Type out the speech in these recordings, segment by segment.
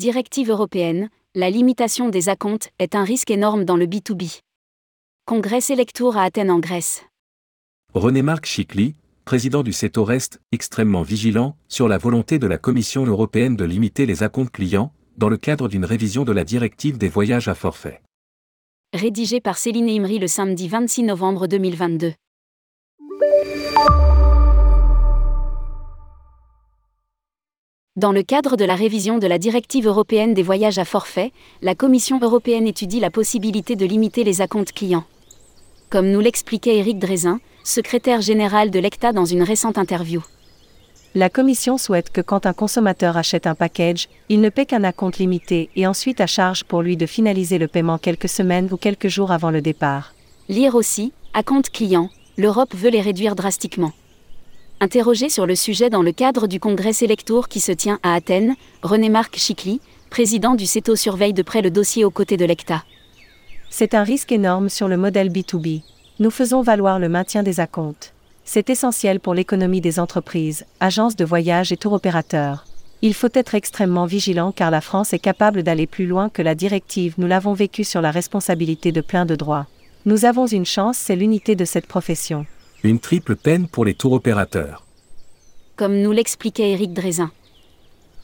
Directive européenne, la limitation des acomptes est un risque énorme dans le B2B. Congrès Selectour à Athènes en Grèce. René-Marc Chicly, président du CETO reste extrêmement vigilant sur la volonté de la Commission européenne de limiter les acomptes clients, dans le cadre d'une révision de la directive des voyages à forfait. Rédigé par Céline Imri le samedi 26 novembre 2022. Dans le cadre de la révision de la directive européenne des voyages à forfait, la Commission européenne étudie la possibilité de limiter les acomptes clients. Comme nous l'expliquait Éric Drézin, secrétaire général de l'ECTA dans une récente interview. La Commission souhaite que quand un consommateur achète un package, il ne paie qu'un acompte limité et ensuite à charge pour lui de finaliser le paiement quelques semaines ou quelques jours avant le départ. Lire aussi, acompte client, l'Europe veut les réduire drastiquement. Interrogé sur le sujet dans le cadre du congrès Selectour qui se tient à Athènes, René-Marc Chicly, président du CETO surveille de près le dossier aux côtés de l'ECTA. C'est un risque énorme sur le modèle B2B. Nous faisons valoir le maintien des acomptes. C'est essentiel pour l'économie des entreprises, agences de voyage et tour opérateurs. Il faut être extrêmement vigilant car la France est capable d'aller plus loin que la directive. Nous l'avons vécu sur la responsabilité de plein de droits. Nous avons une chance, c'est l'unité de cette profession une triple peine pour les tours opérateurs. Comme nous l'expliquait Éric Drézin.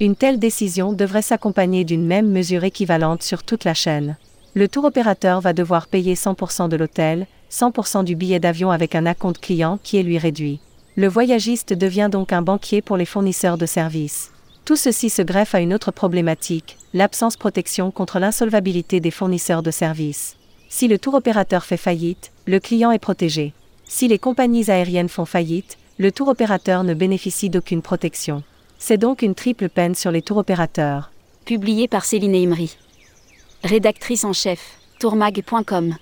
Une telle décision devrait s'accompagner d'une même mesure équivalente sur toute la chaîne. Le tour opérateur va devoir payer 100% de l'hôtel, 100% du billet d'avion avec un acompte client qui est lui réduit. Le voyagiste devient donc un banquier pour les fournisseurs de services. Tout ceci se greffe à une autre problématique, l'absence protection contre l'insolvabilité des fournisseurs de services. Si le tour opérateur fait faillite, le client est protégé. Si les compagnies aériennes font faillite, le tour opérateur ne bénéficie d'aucune protection. C'est donc une triple peine sur les tours opérateurs. Publié par Céline Imri. Rédactrice en chef, tourmag.com.